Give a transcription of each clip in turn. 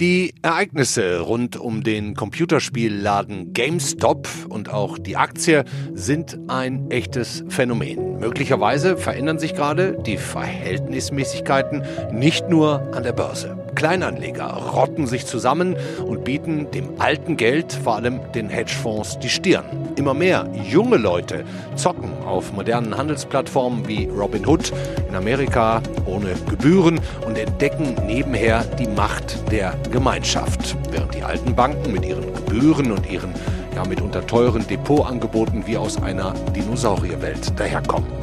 Die Ereignisse rund um den Computerspielladen GameStop und auch die Aktie sind ein echtes Phänomen. Möglicherweise verändern sich gerade die Verhältnismäßigkeiten nicht nur an der Börse. Kleinanleger rotten sich zusammen und bieten dem alten Geld, vor allem den Hedgefonds, die Stirn. Immer mehr junge Leute zocken auf modernen Handelsplattformen wie Robinhood in Amerika ohne Gebühren und entdecken nebenher die Macht der Gemeinschaft. Während die alten Banken mit ihren Gebühren und ihren ja mitunter teuren Depotangeboten wie aus einer Dinosaurierwelt daherkommen.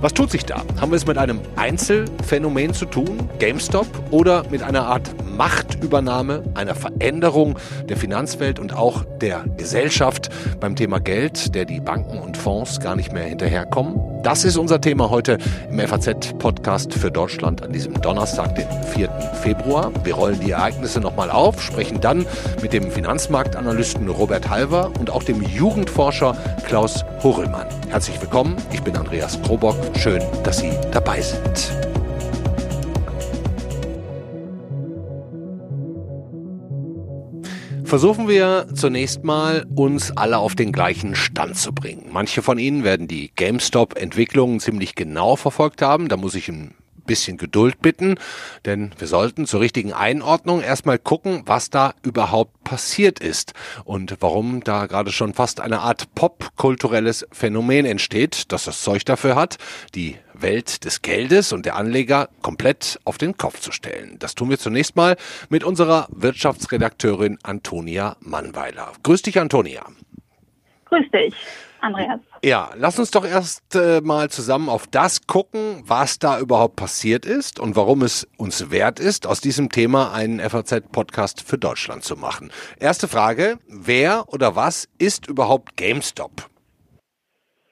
Was tut sich da? Haben wir es mit einem Einzelfenomen zu tun, GameStop, oder mit einer Art Machtübernahme, einer Veränderung der Finanzwelt und auch der Gesellschaft beim Thema Geld, der die Banken und Fonds gar nicht mehr hinterherkommen? Das ist unser Thema heute im FAZ-Podcast für Deutschland an diesem Donnerstag, den 4. Februar. Wir rollen die Ereignisse nochmal auf, sprechen dann mit dem Finanzmarktanalysten Robert Halver und auch dem Jugendforscher Klaus Horelmann. Herzlich willkommen, ich bin Andreas Krobock. Schön, dass Sie dabei sind. Versuchen wir zunächst mal, uns alle auf den gleichen Stand zu bringen. Manche von Ihnen werden die GameStop-Entwicklungen ziemlich genau verfolgt haben. Da muss ich ein bisschen Geduld bitten, denn wir sollten zur richtigen Einordnung erstmal gucken, was da überhaupt passiert ist und warum da gerade schon fast eine Art popkulturelles Phänomen entsteht, das das Zeug dafür hat, die Welt des Geldes und der Anleger komplett auf den Kopf zu stellen. Das tun wir zunächst mal mit unserer Wirtschaftsredakteurin Antonia Mannweiler. Grüß dich, Antonia. Grüß dich. Andreas. Ja, lass uns doch erst äh, mal zusammen auf das gucken, was da überhaupt passiert ist und warum es uns wert ist, aus diesem Thema einen FAZ-Podcast für Deutschland zu machen. Erste Frage, wer oder was ist überhaupt GameStop?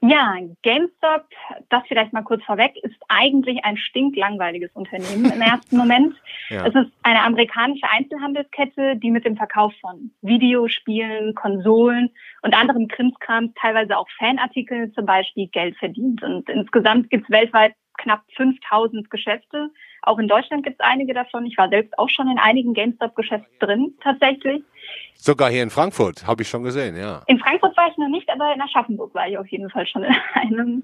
Ja, GameStop, das vielleicht mal kurz vorweg, ist eigentlich ein stinklangweiliges Unternehmen im ersten Moment. Ja. Es ist eine amerikanische Einzelhandelskette, die mit dem Verkauf von Videospielen, Konsolen und anderem Krimskram, teilweise auch Fanartikeln zum Beispiel, Geld verdient. Und insgesamt gibt es weltweit knapp 5000 Geschäfte. Auch in Deutschland gibt es einige davon. Ich war selbst auch schon in einigen GameStop-Geschäften drin, tatsächlich. Sogar hier in Frankfurt, habe ich schon gesehen, ja. In Frankfurt war ich noch nicht, aber in Aschaffenburg war ich auf jeden Fall schon in einem.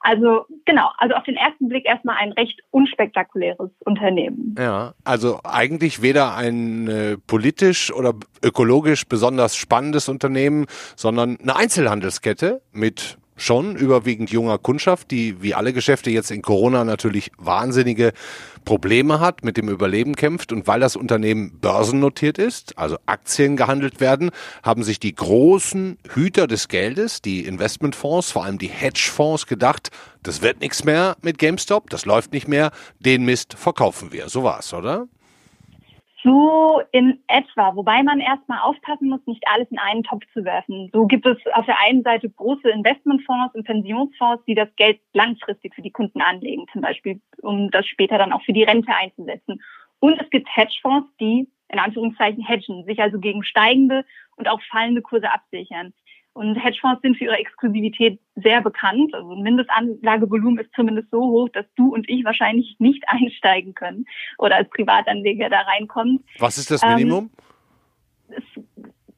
Also genau, also auf den ersten Blick erstmal ein recht unspektakuläres Unternehmen. Ja, also eigentlich weder ein äh, politisch oder ökologisch besonders spannendes Unternehmen, sondern eine Einzelhandelskette mit schon überwiegend junger Kundschaft, die wie alle Geschäfte jetzt in Corona natürlich wahnsinnige Probleme hat, mit dem Überleben kämpft. Und weil das Unternehmen börsennotiert ist, also Aktien gehandelt werden, haben sich die großen Hüter des Geldes, die Investmentfonds, vor allem die Hedgefonds gedacht, das wird nichts mehr mit GameStop, das läuft nicht mehr, den Mist verkaufen wir. So war's, oder? So in etwa, wobei man erstmal aufpassen muss, nicht alles in einen Topf zu werfen. So gibt es auf der einen Seite große Investmentfonds und Pensionsfonds, die das Geld langfristig für die Kunden anlegen, zum Beispiel, um das später dann auch für die Rente einzusetzen. Und es gibt Hedgefonds, die in Anführungszeichen hedgen, sich also gegen steigende und auch fallende Kurse absichern. Und Hedgefonds sind für ihre Exklusivität sehr bekannt. Also ein Mindestanlagevolumen ist zumindest so hoch, dass du und ich wahrscheinlich nicht einsteigen können oder als Privatanleger da reinkommen. Was ist das Minimum? Ähm, es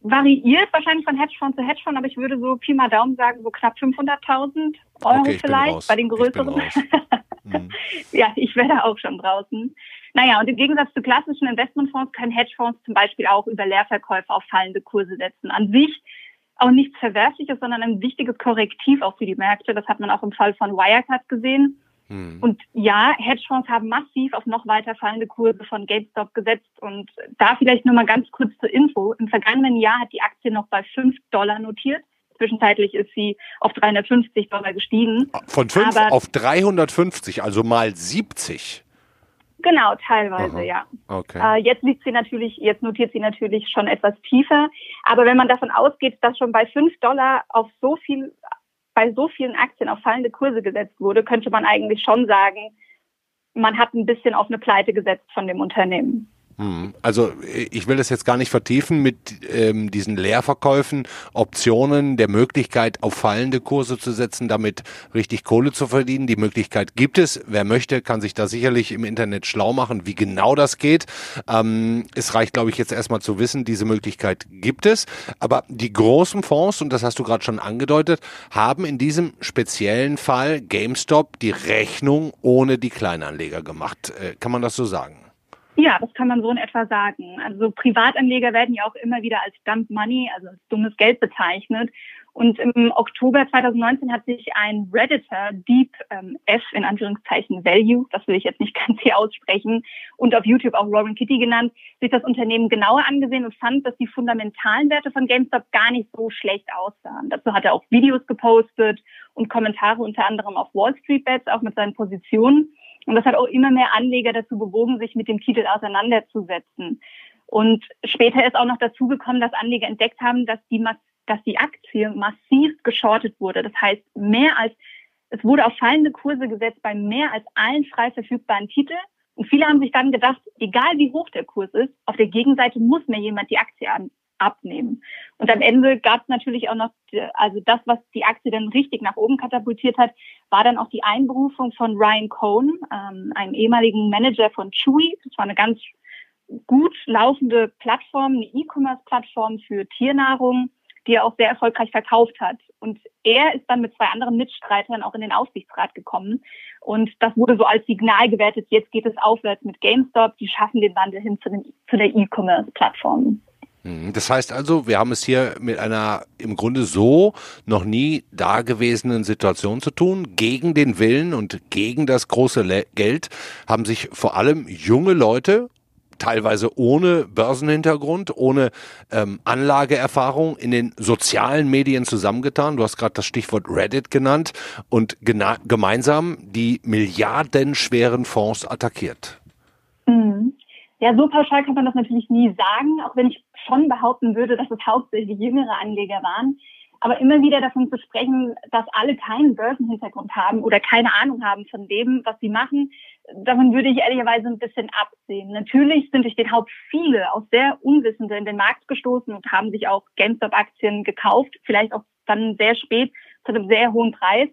variiert wahrscheinlich von Hedgefonds zu Hedgefonds, aber ich würde so Pi mal Daumen sagen, so knapp 500.000 Euro okay, vielleicht bei den größeren. mhm. Ja, ich wäre da auch schon draußen. Naja, und im Gegensatz zu klassischen Investmentfonds können Hedgefonds zum Beispiel auch über Leerverkäufe auf fallende Kurse setzen. An sich auch nichts Verwerfliches, sondern ein wichtiges Korrektiv auch für die Märkte. Das hat man auch im Fall von Wirecard gesehen. Hm. Und ja, Hedgefonds haben massiv auf noch weiter fallende Kurse von GameStop gesetzt. Und da vielleicht nur mal ganz kurz zur Info. Im vergangenen Jahr hat die Aktie noch bei 5 Dollar notiert. Zwischenzeitlich ist sie auf 350 Dollar gestiegen. Von 5 auf 350, also mal 70. Genau, teilweise, Aha. ja. Okay. Äh, jetzt liegt sie natürlich, jetzt notiert sie natürlich schon etwas tiefer. Aber wenn man davon ausgeht, dass schon bei 5 Dollar auf so viel, bei so vielen Aktien auf fallende Kurse gesetzt wurde, könnte man eigentlich schon sagen, man hat ein bisschen auf eine Pleite gesetzt von dem Unternehmen. Hm. Also ich will das jetzt gar nicht vertiefen mit ähm, diesen Leerverkäufen, Optionen, der Möglichkeit, auf fallende Kurse zu setzen, damit richtig Kohle zu verdienen. Die Möglichkeit gibt es. Wer möchte, kann sich da sicherlich im Internet schlau machen, wie genau das geht. Ähm, es reicht, glaube ich, jetzt erstmal zu wissen, diese Möglichkeit gibt es. Aber die großen Fonds, und das hast du gerade schon angedeutet, haben in diesem speziellen Fall GameStop die Rechnung ohne die Kleinanleger gemacht. Äh, kann man das so sagen? Ja, das kann man so in etwa sagen. Also Privatanleger werden ja auch immer wieder als Dump Money, also als dummes Geld bezeichnet. Und im Oktober 2019 hat sich ein Redditor, Deep ähm, F in Anführungszeichen Value, das will ich jetzt nicht ganz hier aussprechen, und auf YouTube auch Roaring Kitty genannt, sich das Unternehmen genauer angesehen und fand, dass die fundamentalen Werte von GameStop gar nicht so schlecht aussahen. Dazu hat er auch Videos gepostet und Kommentare unter anderem auf Wall Street Bets, auch mit seinen Positionen. Und das hat auch immer mehr Anleger dazu bewogen, sich mit dem Titel auseinanderzusetzen. Und später ist auch noch dazu gekommen, dass Anleger entdeckt haben, dass die, dass die Aktie massiv geschortet wurde. Das heißt, mehr als, es wurde auf fallende Kurse gesetzt bei mehr als allen frei verfügbaren Titeln. Und viele haben sich dann gedacht, egal wie hoch der Kurs ist, auf der Gegenseite muss mir jemand die Aktie an, abnehmen. Und am Ende gab es natürlich auch noch, also das, was die Aktie dann richtig nach oben katapultiert hat, war dann auch die Einberufung von Ryan Cohn, ähm, einem ehemaligen Manager von Chewy. Das war eine ganz gut laufende Plattform, eine E-Commerce-Plattform für Tiernahrung, die er auch sehr erfolgreich verkauft hat. Und er ist dann mit zwei anderen Mitstreitern auch in den Aufsichtsrat gekommen. Und das wurde so als Signal gewertet, jetzt geht es aufwärts mit GameStop, die schaffen den Wandel hin zu, den, zu der E-Commerce-Plattform. Mhm. Das heißt also, wir haben es hier mit einer im Grunde so noch nie dagewesenen Situation zu tun. Gegen den Willen und gegen das große Le Geld haben sich vor allem junge Leute teilweise ohne Börsenhintergrund, ohne ähm, Anlageerfahrung in den sozialen Medien zusammengetan. Du hast gerade das Stichwort Reddit genannt und gemeinsam die milliardenschweren Fonds attackiert. Mhm. Ja, so pauschal kann man das natürlich nie sagen, auch wenn ich schon behaupten würde, dass es hauptsächlich jüngere Anleger waren. Aber immer wieder davon zu sprechen, dass alle keinen Börsenhintergrund haben oder keine Ahnung haben von dem, was sie machen, davon würde ich ehrlicherweise ein bisschen absehen. Natürlich sind durch den Haupt viele auch sehr Unwissende in den Markt gestoßen und haben sich auch GameStop-Aktien gekauft, vielleicht auch dann sehr spät zu einem sehr hohen Preis.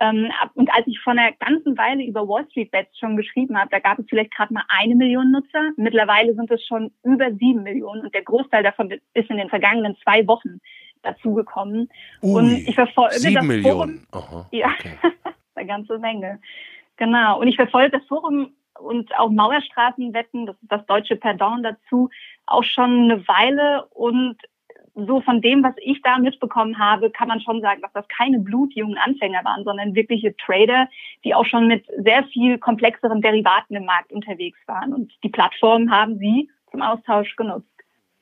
Ähm, und als ich vor einer ganzen Weile über Wall Street Bets schon geschrieben habe, da gab es vielleicht gerade mal eine Million Nutzer. Mittlerweile sind es schon über sieben Millionen und der Großteil davon ist in den vergangenen zwei Wochen dazugekommen. Und ich verfolge sieben das Millionen. Forum. Aha, ja, eine ganze Menge. Genau. Und ich verfolge das Forum und auch Mauerstraßenwetten, das ist das deutsche Pardon dazu, auch schon eine Weile und so von dem, was ich da mitbekommen habe, kann man schon sagen, dass das keine blutjungen Anfänger waren, sondern wirkliche Trader, die auch schon mit sehr viel komplexeren Derivaten im Markt unterwegs waren. Und die Plattformen haben sie zum Austausch genutzt.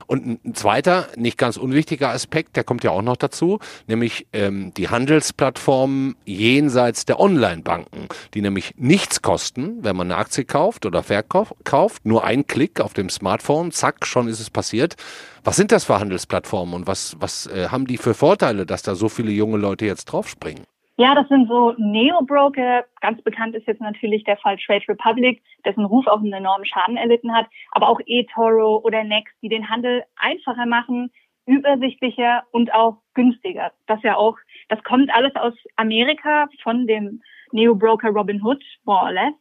Und ein zweiter, nicht ganz unwichtiger Aspekt, der kommt ja auch noch dazu, nämlich ähm, die Handelsplattformen jenseits der Online-Banken, die nämlich nichts kosten, wenn man eine Aktie kauft oder verkauft, nur ein Klick auf dem Smartphone, zack, schon ist es passiert. Was sind das für Handelsplattformen und was, was äh, haben die für Vorteile, dass da so viele junge Leute jetzt draufspringen? Ja, das sind so Neo-Broker. Ganz bekannt ist jetzt natürlich der Fall Trade Republic, dessen Ruf auch einen enormen Schaden erlitten hat, aber auch eToro oder Next, die den Handel einfacher machen, übersichtlicher und auch günstiger. Das ja auch, das kommt alles aus Amerika von dem Neo-Broker Robinhood, more or less.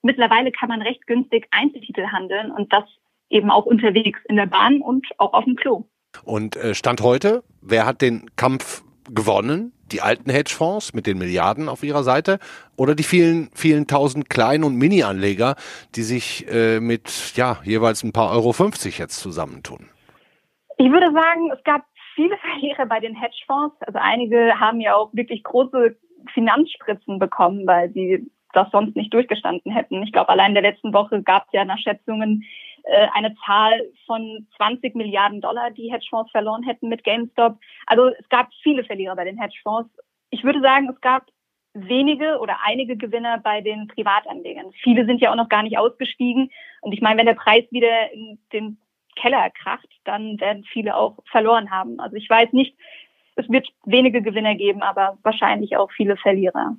Mittlerweile kann man recht günstig Einzeltitel handeln und das eben auch unterwegs in der Bahn und auch auf dem Klo. Und äh, Stand heute, wer hat den Kampf gewonnen? Die alten Hedgefonds mit den Milliarden auf ihrer Seite oder die vielen, vielen tausend Klein- und Mini-Anleger, die sich äh, mit ja jeweils ein paar Euro 50 jetzt zusammentun? Ich würde sagen, es gab viele Verlierer bei den Hedgefonds. Also einige haben ja auch wirklich große Finanzspritzen bekommen, weil sie das sonst nicht durchgestanden hätten. Ich glaube, allein in der letzten Woche gab es ja nach Schätzungen äh, eine Zahl von 20 Milliarden Dollar, die Hedgefonds verloren hätten mit GameStop. Also es gab viele Verlierer bei den Hedgefonds. Ich würde sagen, es gab wenige oder einige Gewinner bei den Privatanlegern. Viele sind ja auch noch gar nicht ausgestiegen. Und ich meine, wenn der Preis wieder in den Keller kracht, dann werden viele auch verloren haben. Also ich weiß nicht, es wird wenige Gewinner geben, aber wahrscheinlich auch viele Verlierer.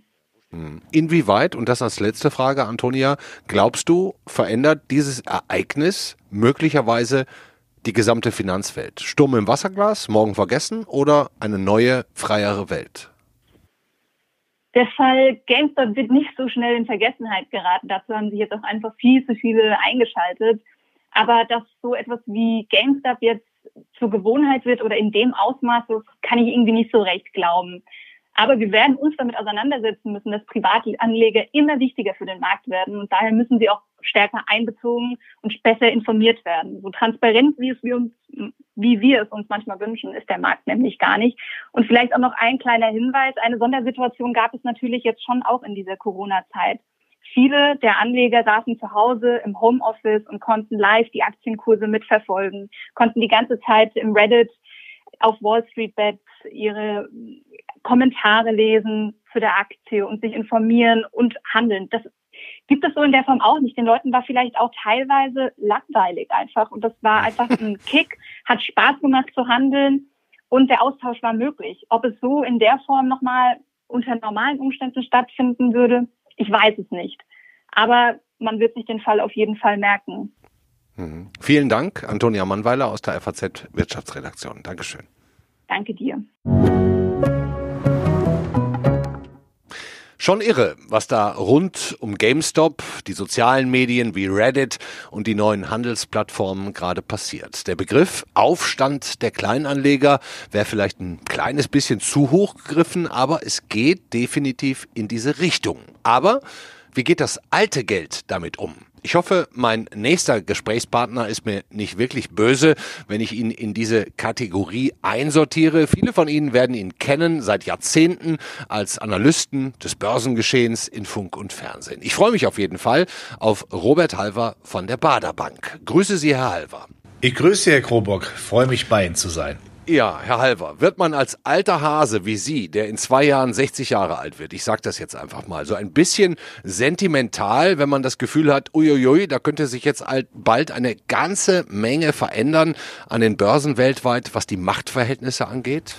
Inwieweit, und das als letzte Frage, Antonia, glaubst du, verändert dieses Ereignis möglicherweise die gesamte Finanzwelt? Sturm im Wasserglas, morgen vergessen oder eine neue, freiere Welt? Der Fall GameStop wird nicht so schnell in Vergessenheit geraten. Dazu haben sich jetzt auch einfach viel zu viele eingeschaltet. Aber dass so etwas wie GameStop jetzt zur Gewohnheit wird oder in dem Ausmaß, das kann ich irgendwie nicht so recht glauben. Aber wir werden uns damit auseinandersetzen müssen, dass Privatanleger immer wichtiger für den Markt werden und daher müssen sie auch stärker einbezogen und besser informiert werden. So transparent, wie es wir uns, wie wir es uns manchmal wünschen, ist der Markt nämlich gar nicht. Und vielleicht auch noch ein kleiner Hinweis. Eine Sondersituation gab es natürlich jetzt schon auch in dieser Corona-Zeit. Viele der Anleger saßen zu Hause im Homeoffice und konnten live die Aktienkurse mitverfolgen, konnten die ganze Zeit im Reddit auf Wall Street Bets ihre Kommentare lesen zu der Aktie und sich informieren und handeln. Das gibt es so in der Form auch nicht. Den Leuten war vielleicht auch teilweise langweilig einfach und das war einfach ein Kick, hat Spaß gemacht zu handeln und der Austausch war möglich. Ob es so in der Form nochmal unter normalen Umständen stattfinden würde, ich weiß es nicht. Aber man wird sich den Fall auf jeden Fall merken. Mhm. Vielen Dank, Antonia Mannweiler aus der FAZ Wirtschaftsredaktion. Dankeschön. Danke dir. Schon irre, was da rund um GameStop, die sozialen Medien wie Reddit und die neuen Handelsplattformen gerade passiert. Der Begriff Aufstand der Kleinanleger wäre vielleicht ein kleines bisschen zu hoch gegriffen, aber es geht definitiv in diese Richtung. Aber wie geht das alte Geld damit um? Ich hoffe, mein nächster Gesprächspartner ist mir nicht wirklich böse, wenn ich ihn in diese Kategorie einsortiere. Viele von Ihnen werden ihn kennen seit Jahrzehnten als Analysten des Börsengeschehens in Funk und Fernsehen. Ich freue mich auf jeden Fall auf Robert Halver von der Baderbank. Grüße Sie, Herr Halver. Ich grüße Herr Krobock, freue mich bei Ihnen zu sein. Ja, Herr Halver, wird man als alter Hase wie Sie, der in zwei Jahren 60 Jahre alt wird, ich sage das jetzt einfach mal, so ein bisschen sentimental, wenn man das Gefühl hat, uiuiui, da könnte sich jetzt bald eine ganze Menge verändern an den Börsen weltweit, was die Machtverhältnisse angeht?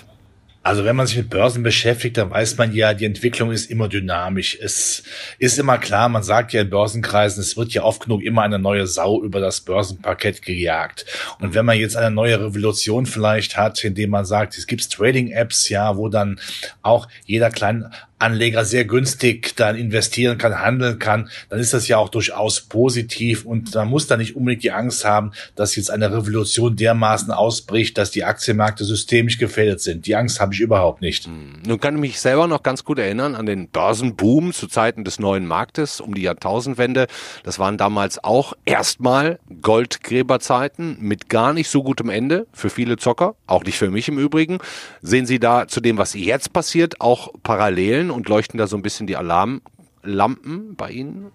Also wenn man sich mit Börsen beschäftigt, dann weiß man ja, die Entwicklung ist immer dynamisch. Es ist immer klar, man sagt ja in Börsenkreisen, es wird ja oft genug immer eine neue Sau über das Börsenparkett gejagt. Und wenn man jetzt eine neue Revolution vielleicht hat, indem man sagt, es gibt Trading-Apps, ja, wo dann auch jeder kleine Anleger sehr günstig dann investieren kann, handeln kann, dann ist das ja auch durchaus positiv und man muss da nicht unbedingt die Angst haben, dass jetzt eine Revolution dermaßen ausbricht, dass die Aktienmärkte systemisch gefährdet sind. Die Angst habe ich überhaupt nicht. Hm. Nun kann ich mich selber noch ganz gut erinnern an den Börsenboom zu Zeiten des neuen Marktes um die Jahrtausendwende. Das waren damals auch erstmal Goldgräberzeiten mit gar nicht so gutem Ende für viele Zocker, auch nicht für mich im Übrigen. Sehen Sie da zu dem, was jetzt passiert, auch Parallelen und leuchten da so ein bisschen die Alarmlampen bei Ihnen?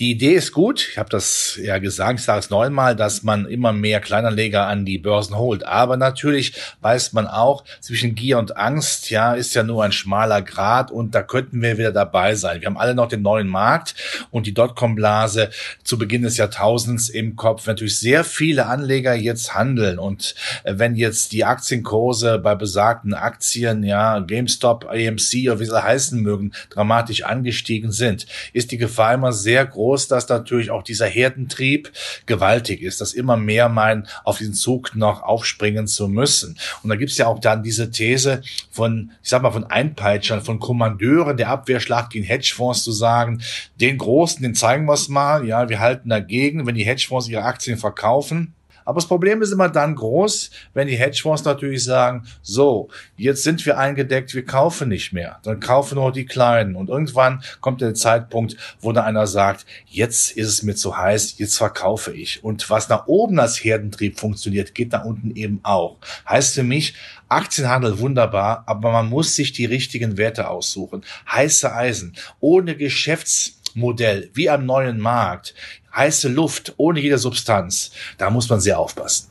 Die Idee ist gut. Ich habe das ja gesagt, ich sage es neunmal, dass man immer mehr Kleinanleger an die Börsen holt. Aber natürlich weiß man auch, zwischen Gier und Angst, ja, ist ja nur ein schmaler Grad und da könnten wir wieder dabei sein. Wir haben alle noch den neuen Markt und die Dotcom-Blase zu Beginn des Jahrtausends im Kopf. Natürlich sehr viele Anleger jetzt handeln und äh, wenn jetzt die Aktienkurse bei besagten Aktien, ja, GameStop, AMC oder wie sie heißen mögen, dramatisch angestiegen sind, ist die Gefahr immer sehr groß groß, dass natürlich auch dieser Herdentrieb gewaltig ist, dass immer mehr meinen, auf diesen Zug noch aufspringen zu müssen. Und da gibt's ja auch dann diese These von, ich sag mal, von Einpeitschern, von Kommandeuren der Abwehrschlacht gegen Hedgefonds zu sagen, den Großen, den zeigen wir's mal, ja, wir halten dagegen, wenn die Hedgefonds ihre Aktien verkaufen, aber das Problem ist immer dann groß, wenn die Hedgefonds natürlich sagen, so, jetzt sind wir eingedeckt, wir kaufen nicht mehr. Dann kaufen nur die Kleinen. Und irgendwann kommt der Zeitpunkt, wo da einer sagt, jetzt ist es mir zu heiß, jetzt verkaufe ich. Und was nach oben als Herdentrieb funktioniert, geht da unten eben auch. Heißt für mich, Aktienhandel wunderbar, aber man muss sich die richtigen Werte aussuchen. Heiße Eisen, ohne Geschäftsmodell, wie am neuen Markt, heiße Luft ohne jede Substanz, da muss man sehr aufpassen.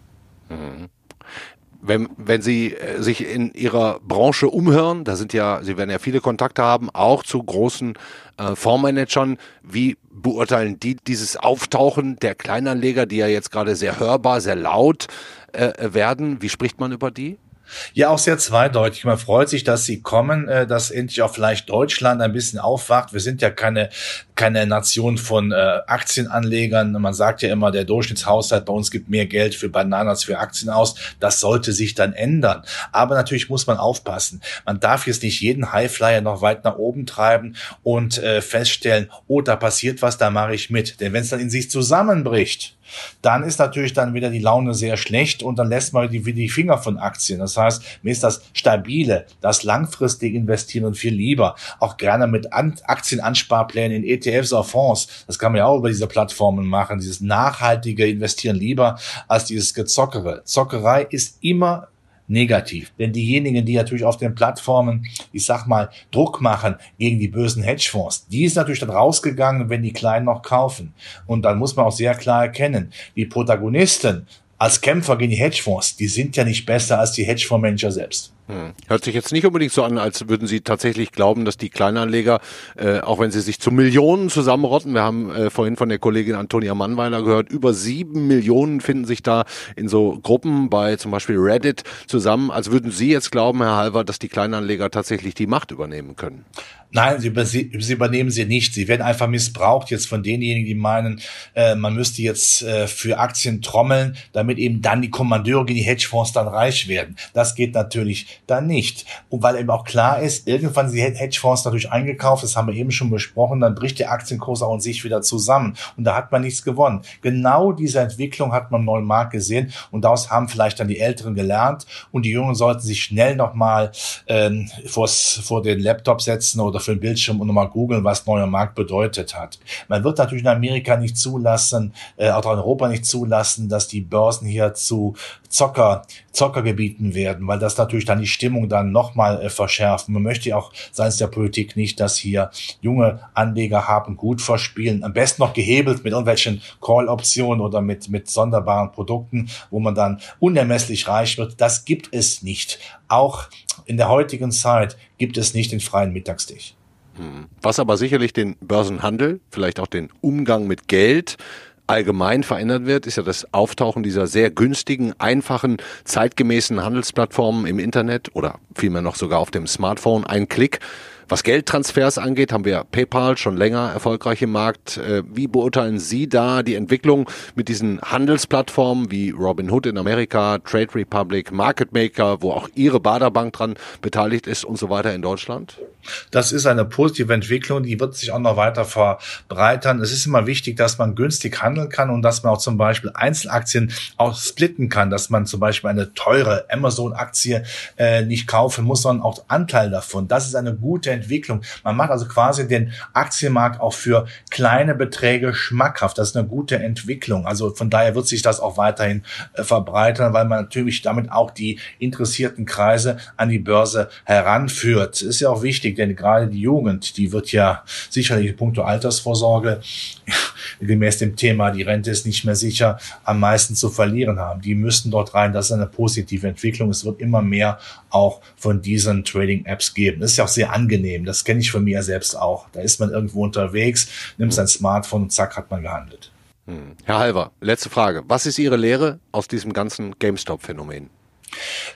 Mhm. Wenn, wenn Sie äh, sich in Ihrer Branche umhören, da sind ja, Sie werden ja viele Kontakte haben, auch zu großen äh, Fondsmanagern, wie beurteilen die dieses Auftauchen der Kleinanleger, die ja jetzt gerade sehr hörbar, sehr laut äh, werden? Wie spricht man über die? Ja, auch sehr zweideutig. Man freut sich, dass sie kommen, äh, dass endlich auch vielleicht Deutschland ein bisschen aufwacht. Wir sind ja keine, keine Nation von äh, Aktienanlegern. Man sagt ja immer, der Durchschnittshaushalt bei uns gibt mehr Geld für Bananen als für Aktien aus. Das sollte sich dann ändern. Aber natürlich muss man aufpassen. Man darf jetzt nicht jeden Highflyer noch weit nach oben treiben und äh, feststellen, oh, da passiert was, da mache ich mit. Denn wenn es dann in sich zusammenbricht, dann ist natürlich dann wieder die Laune sehr schlecht und dann lässt man die, die Finger von Aktien. Das heißt, mir ist das stabile, das langfristige Investieren viel lieber. Auch gerne mit Aktienansparplänen in ETFs oder Fonds. Das kann man ja auch über diese Plattformen machen. Dieses nachhaltige Investieren lieber als dieses Gezockere. Zockerei ist immer negativ. Denn diejenigen, die natürlich auf den Plattformen, ich sag mal, Druck machen gegen die bösen Hedgefonds, die ist natürlich dann rausgegangen, wenn die Kleinen noch kaufen. Und dann muss man auch sehr klar erkennen, die Protagonisten als Kämpfer gegen die Hedgefonds, die sind ja nicht besser als die Hedgefondsmanager selbst. Hm. Hört sich jetzt nicht unbedingt so an, als würden Sie tatsächlich glauben, dass die Kleinanleger, äh, auch wenn sie sich zu Millionen zusammenrotten, wir haben äh, vorhin von der Kollegin Antonia Mannweiler gehört, über sieben Millionen finden sich da in so Gruppen bei zum Beispiel Reddit zusammen, als würden Sie jetzt glauben, Herr Halver, dass die Kleinanleger tatsächlich die Macht übernehmen können. Nein, sie, sie, übernehmen sie nicht. Sie werden einfach missbraucht jetzt von denjenigen, die meinen, äh, man müsste jetzt äh, für Aktien trommeln, damit eben dann die Kommandeure, die Hedgefonds dann reich werden. Das geht natürlich dann nicht. Und weil eben auch klar ist, irgendwann sind die Hedgefonds natürlich eingekauft, das haben wir eben schon besprochen, dann bricht der Aktienkurs auch in sich wieder zusammen. Und da hat man nichts gewonnen. Genau diese Entwicklung hat man im neuen Markt gesehen und daraus haben vielleicht dann die Älteren gelernt und die Jungen sollten sich schnell nochmal ähm, vor den Laptop setzen oder für den Bildschirm und nochmal googeln, was neuer Markt bedeutet hat. Man wird natürlich in Amerika nicht zulassen, äh, auch in Europa nicht zulassen, dass die Börsen hier zu Zocker, Zockergebieten werden, weil das natürlich dann die Stimmung dann nochmal äh, verschärft. Man möchte ja auch seitens der Politik nicht, dass hier junge Anleger haben gut verspielen, am besten noch gehebelt mit irgendwelchen Call-Optionen oder mit, mit sonderbaren Produkten, wo man dann unermesslich reich wird. Das gibt es nicht. Auch in der heutigen Zeit gibt es nicht den freien Mittagstisch. Hm. Was aber sicherlich den Börsenhandel, vielleicht auch den Umgang mit Geld allgemein verändert wird, ist ja das Auftauchen dieser sehr günstigen, einfachen, zeitgemäßen Handelsplattformen im Internet oder vielmehr noch sogar auf dem Smartphone. Ein Klick was Geldtransfers angeht, haben wir PayPal schon länger erfolgreich im Markt. Äh, wie beurteilen Sie da die Entwicklung mit diesen Handelsplattformen wie Robinhood in Amerika, Trade Republic, Market Maker, wo auch Ihre Baderbank dran beteiligt ist und so weiter in Deutschland? Das ist eine positive Entwicklung, die wird sich auch noch weiter verbreitern. Es ist immer wichtig, dass man günstig handeln kann und dass man auch zum Beispiel Einzelaktien auch splitten kann, dass man zum Beispiel eine teure Amazon-Aktie äh, nicht kaufen muss, sondern auch Anteil davon. Das ist eine gute Entwicklung. Man macht also quasi den Aktienmarkt auch für kleine Beträge schmackhaft. Das ist eine gute Entwicklung. Also von daher wird sich das auch weiterhin äh, verbreitern, weil man natürlich damit auch die interessierten Kreise an die Börse heranführt. Ist ja auch wichtig, denn gerade die Jugend, die wird ja sicherlich in puncto Altersvorsorge gemäß dem Thema, die Rente ist nicht mehr sicher, am meisten zu verlieren haben. Die müssten dort rein. Das ist eine positive Entwicklung. Es wird immer mehr auch von diesen Trading-Apps geben. Das ist ja auch sehr angenehm. Das kenne ich von mir selbst auch. Da ist man irgendwo unterwegs, nimmt sein Smartphone und zack hat man gehandelt. Hm. Herr Halver, letzte Frage. Was ist Ihre Lehre aus diesem ganzen GameStop-Phänomen?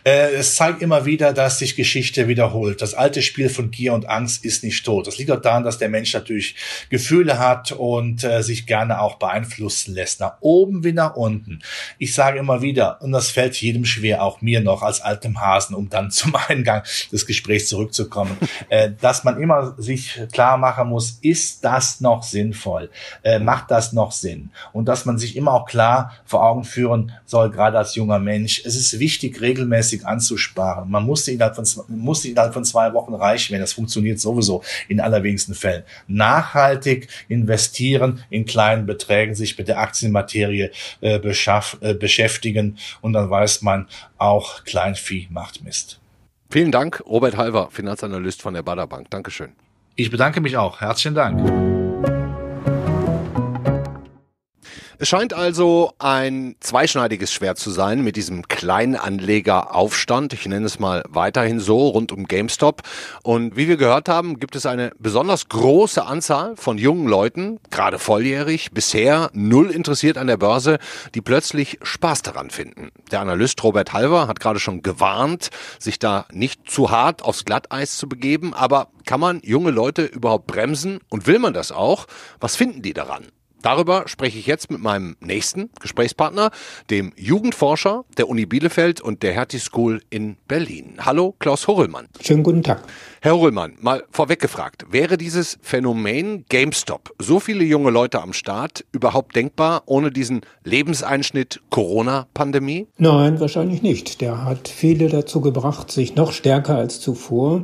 Äh, es zeigt immer wieder, dass sich Geschichte wiederholt. Das alte Spiel von Gier und Angst ist nicht tot. Das liegt auch daran, dass der Mensch natürlich Gefühle hat und äh, sich gerne auch beeinflussen lässt. Nach oben wie nach unten. Ich sage immer wieder, und das fällt jedem schwer, auch mir noch als altem Hasen, um dann zum Eingang des Gesprächs zurückzukommen, äh, dass man immer sich klar machen muss, ist das noch sinnvoll? Äh, macht das noch Sinn? Und dass man sich immer auch klar vor Augen führen soll, gerade als junger Mensch. Es ist wichtig, regelmäßig anzusparen. Man musste innerhalb von, musste innerhalb von zwei Wochen reich werden. Das funktioniert sowieso in allerwenigsten Fällen. Nachhaltig investieren in kleinen Beträgen, sich mit der Aktienmaterie äh, beschaff, äh, beschäftigen und dann weiß man auch, Kleinvieh macht Mist. Vielen Dank, Robert Halver, Finanzanalyst von der Bader Bank. Dankeschön. Ich bedanke mich auch. Herzlichen Dank. Es scheint also ein zweischneidiges Schwert zu sein mit diesem Kleinanlegeraufstand. Ich nenne es mal weiterhin so rund um GameStop. Und wie wir gehört haben, gibt es eine besonders große Anzahl von jungen Leuten, gerade volljährig, bisher null interessiert an der Börse, die plötzlich Spaß daran finden. Der Analyst Robert Halver hat gerade schon gewarnt, sich da nicht zu hart aufs Glatteis zu begeben. Aber kann man junge Leute überhaupt bremsen? Und will man das auch? Was finden die daran? Darüber spreche ich jetzt mit meinem nächsten Gesprächspartner, dem Jugendforscher der Uni Bielefeld und der Hertie School in Berlin. Hallo, Klaus Horrellmann. Schönen guten Tag. Herr Horrellmann, mal vorweg gefragt, wäre dieses Phänomen GameStop, so viele junge Leute am Start, überhaupt denkbar ohne diesen Lebenseinschnitt Corona-Pandemie? Nein, wahrscheinlich nicht. Der hat viele dazu gebracht, sich noch stärker als zuvor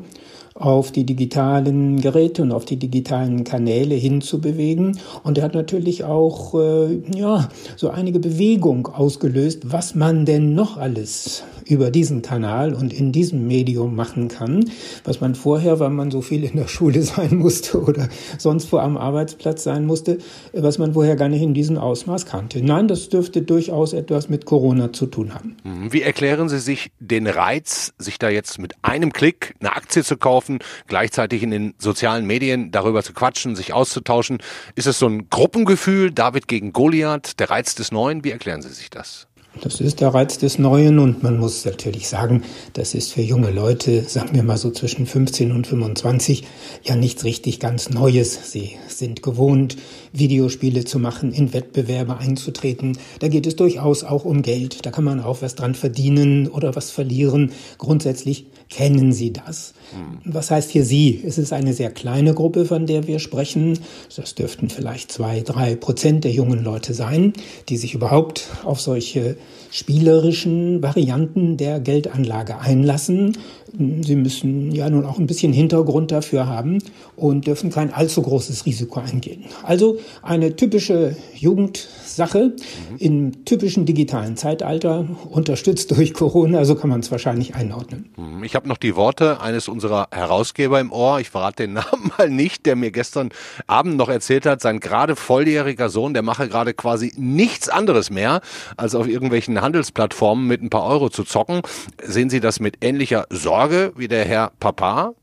auf die digitalen Geräte und auf die digitalen Kanäle hinzubewegen. Und er hat natürlich auch äh, ja so einige Bewegung ausgelöst, was man denn noch alles über diesen Kanal und in diesem Medium machen kann, was man vorher, weil man so viel in der Schule sein musste oder sonst wo am Arbeitsplatz sein musste, was man vorher gar nicht in diesem Ausmaß kannte. Nein, das dürfte durchaus etwas mit Corona zu tun haben. Mhm. Wie erklären Sie sich den Reiz, sich da jetzt mit einem Klick eine Aktie zu kaufen, gleichzeitig in den sozialen Medien darüber zu quatschen, sich auszutauschen? Ist es so ein Gruppengefühl, David gegen Goliath, der Reiz des Neuen? Wie erklären Sie sich das? Das ist der Reiz des Neuen und man muss natürlich sagen, das ist für junge Leute, sagen wir mal so zwischen 15 und 25, ja nichts richtig ganz Neues. Sie sind gewohnt, Videospiele zu machen, in Wettbewerbe einzutreten. Da geht es durchaus auch um Geld. Da kann man auch was dran verdienen oder was verlieren. Grundsätzlich kennen Sie das. Hm. Was heißt hier Sie? Es ist eine sehr kleine Gruppe, von der wir sprechen. Das dürften vielleicht zwei, drei Prozent der jungen Leute sein, die sich überhaupt auf solche spielerischen Varianten der Geldanlage einlassen. Sie müssen ja nun auch ein bisschen Hintergrund dafür haben und dürfen kein allzu großes Risiko eingehen. Also eine typische Jugendsache mhm. im typischen digitalen Zeitalter, unterstützt durch Corona, so kann man es wahrscheinlich einordnen. Mhm. Ich habe noch die Worte eines unserer Herausgeber im Ohr, ich verrate den Namen mal nicht, der mir gestern Abend noch erzählt hat, sein gerade volljähriger Sohn, der mache gerade quasi nichts anderes mehr, als auf irgendwelchen Handelsplattformen mit ein paar Euro zu zocken. Sehen Sie das mit ähnlicher Sorge wie der Herr Papa?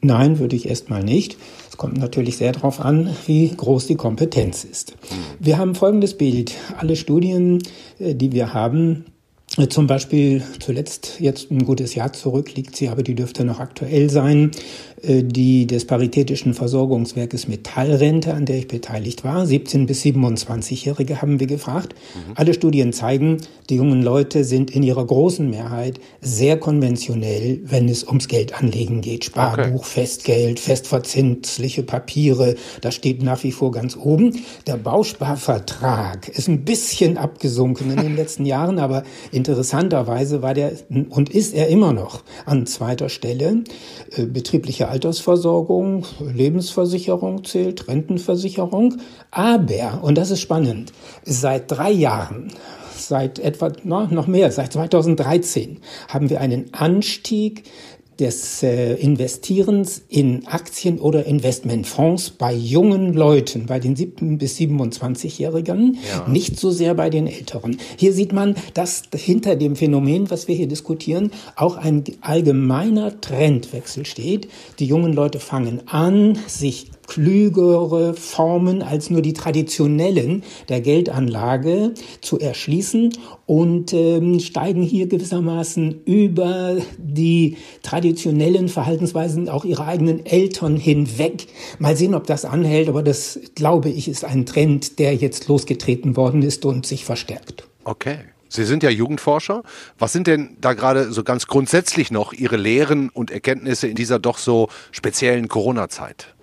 Nein, würde ich erstmal nicht. Es kommt natürlich sehr darauf an, wie groß die Kompetenz ist. Wir haben folgendes Bild. Alle Studien, äh, die wir haben, zum Beispiel zuletzt jetzt ein gutes Jahr zurück liegt sie, aber die dürfte noch aktuell sein, äh, die des Paritätischen Versorgungswerkes Metallrente, an der ich beteiligt war. 17 bis 27-Jährige haben wir gefragt. Mhm. Alle Studien zeigen, die jungen Leute sind in ihrer großen Mehrheit sehr konventionell, wenn es ums Geldanlegen geht. Sparbuch, okay. Festgeld, festverzinsliche Papiere, das steht nach wie vor ganz oben. Der Bausparvertrag ist ein bisschen abgesunken in den letzten Jahren, aber interessanterweise war der und ist er immer noch an zweiter Stelle. Äh, betriebliche Altersversorgung, Lebensversicherung zählt, Rentenversicherung. Aber, und das ist spannend, seit drei Jahren seit etwa no, noch mehr, seit 2013 haben wir einen Anstieg des äh, Investierens in Aktien oder Investmentfonds bei jungen Leuten, bei den 7- bis 27-Jährigen, ja. nicht so sehr bei den Älteren. Hier sieht man, dass hinter dem Phänomen, was wir hier diskutieren, auch ein allgemeiner Trendwechsel steht. Die jungen Leute fangen an, sich klügere Formen als nur die traditionellen der Geldanlage zu erschließen und ähm, steigen hier gewissermaßen über die traditionellen Verhaltensweisen auch ihrer eigenen Eltern hinweg. Mal sehen, ob das anhält, aber das glaube ich ist ein Trend, der jetzt losgetreten worden ist und sich verstärkt. Okay. Sie sind ja Jugendforscher. Was sind denn da gerade so ganz grundsätzlich noch Ihre Lehren und Erkenntnisse in dieser doch so speziellen Corona-Zeit?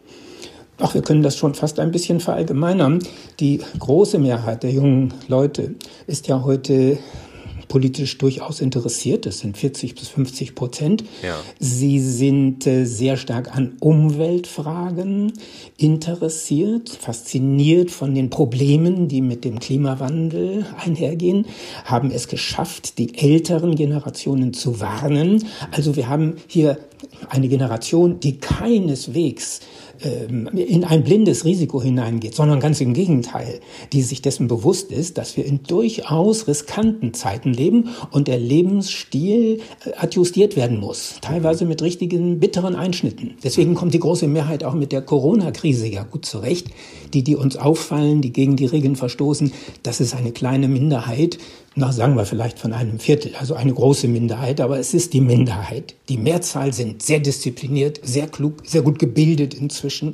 Ach, wir können das schon fast ein bisschen verallgemeinern. Die große Mehrheit der jungen Leute ist ja heute politisch durchaus interessiert. Das sind 40 bis 50 Prozent. Ja. Sie sind äh, sehr stark an Umweltfragen interessiert, fasziniert von den Problemen, die mit dem Klimawandel einhergehen, haben es geschafft, die älteren Generationen zu warnen. Also wir haben hier eine Generation, die keineswegs ähm, in ein blindes Risiko hineingeht, sondern ganz im Gegenteil, die sich dessen bewusst ist, dass wir in durchaus riskanten Zeiten leben und der Lebensstil äh, adjustiert werden muss, teilweise mit richtigen bitteren Einschnitten. Deswegen kommt die große Mehrheit auch mit der Corona-Krise ja gut zurecht. Die, die uns auffallen, die gegen die Regeln verstoßen, das ist eine kleine Minderheit, na, sagen wir vielleicht von einem Viertel, also eine große Minderheit, aber es ist die Minderheit. Die Mehrzahl sind sehr diszipliniert, sehr klug, sehr gut gebildet inzwischen.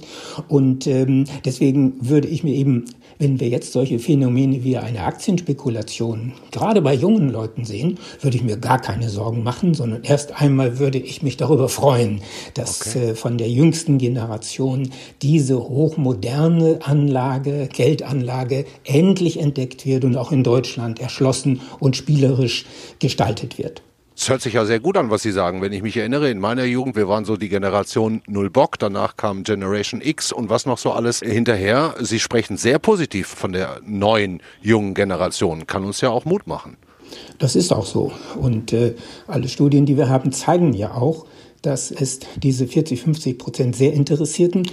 Und ähm, deswegen würde ich mir eben, wenn wir jetzt solche Phänomene wie eine Aktienspekulation gerade bei jungen Leuten sehen, würde ich mir gar keine Sorgen machen, sondern erst einmal würde ich mich darüber freuen, dass okay. äh, von der jüngsten Generation diese hochmoderne Anlage, Geldanlage endlich entdeckt wird und auch in Deutschland erschlossen und spielerisch gestaltet wird. Es hört sich ja sehr gut an, was Sie sagen. Wenn ich mich erinnere, in meiner Jugend, wir waren so die Generation Null Bock, danach kam Generation X und was noch so alles hinterher. Sie sprechen sehr positiv von der neuen, jungen Generation. Kann uns ja auch Mut machen. Das ist auch so. Und äh, alle Studien, die wir haben, zeigen ja auch, dass es diese 40, 50 Prozent sehr Interessierten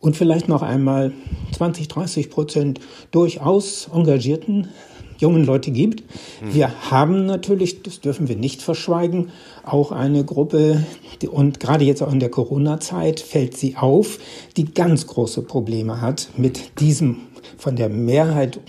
und vielleicht noch einmal 20, 30 Prozent durchaus engagierten jungen Leute gibt. Wir haben natürlich, das dürfen wir nicht verschweigen, auch eine Gruppe, und gerade jetzt auch in der Corona-Zeit fällt sie auf, die ganz große Probleme hat mit diesem von der Mehrheit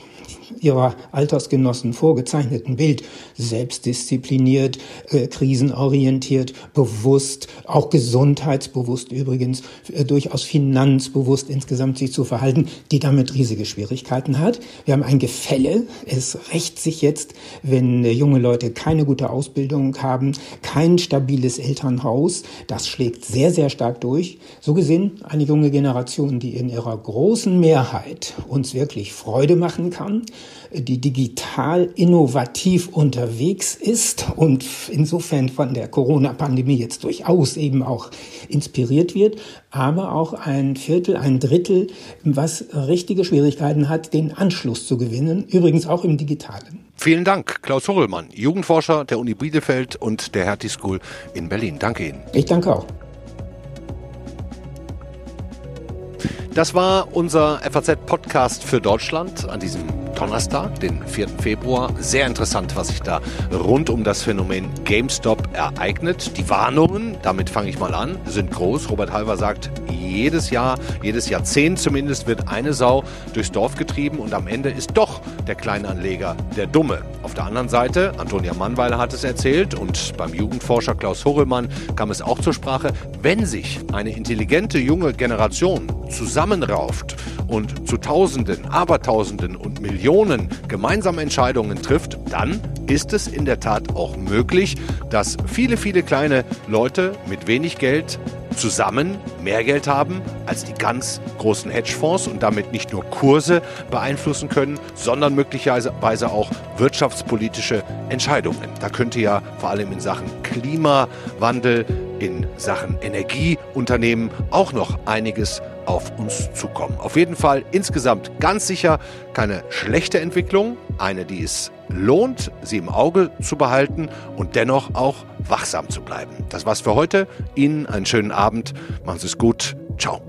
ihrer Altersgenossen vorgezeichneten Bild selbstdiszipliniert, äh, krisenorientiert, bewusst, auch gesundheitsbewusst übrigens, äh, durchaus finanzbewusst insgesamt sich zu verhalten, die damit riesige Schwierigkeiten hat. Wir haben ein Gefälle. Es rächt sich jetzt, wenn äh, junge Leute keine gute Ausbildung haben, kein stabiles Elternhaus. Das schlägt sehr, sehr stark durch. So gesehen eine junge Generation, die in ihrer großen Mehrheit uns wirklich Freude machen kann, die digital innovativ unterwegs ist und insofern von der Corona-Pandemie jetzt durchaus eben auch inspiriert wird, aber auch ein Viertel, ein Drittel, was richtige Schwierigkeiten hat, den Anschluss zu gewinnen, übrigens auch im Digitalen. Vielen Dank, Klaus Horrellmann, Jugendforscher der Uni Bielefeld und der Hertie School in Berlin. Danke Ihnen. Ich danke auch. Das war unser FAZ-Podcast für Deutschland an diesem Donnerstag, den 4. Februar. Sehr interessant, was sich da rund um das Phänomen GameStop ereignet. Die Warnungen, damit fange ich mal an, sind groß. Robert Halver sagt, jedes Jahr, jedes Jahrzehnt zumindest wird eine Sau durchs Dorf getrieben und am Ende ist doch der Kleinanleger der Dumme. Auf der anderen Seite, Antonia Mannweiler hat es erzählt und beim Jugendforscher Klaus Horrellmann kam es auch zur Sprache, wenn sich eine intelligente junge Generation zusammenrauft und zu Tausenden, Abertausenden und Millionen gemeinsame Entscheidungen trifft, dann ist es in der Tat auch möglich, dass viele, viele kleine Leute mit wenig Geld zusammen mehr Geld haben als die ganz großen Hedgefonds und damit nicht nur Kurse beeinflussen können, sondern möglicherweise auch wirtschaftspolitische Entscheidungen. Da könnte ja vor allem in Sachen Klimawandel, in Sachen Energieunternehmen auch noch einiges auf uns zukommen. Auf jeden Fall insgesamt ganz sicher keine schlechte Entwicklung, eine, die es lohnt, sie im Auge zu behalten und dennoch auch wachsam zu bleiben. Das war's für heute. Ihnen einen schönen Abend. Machen Sie es gut. Ciao.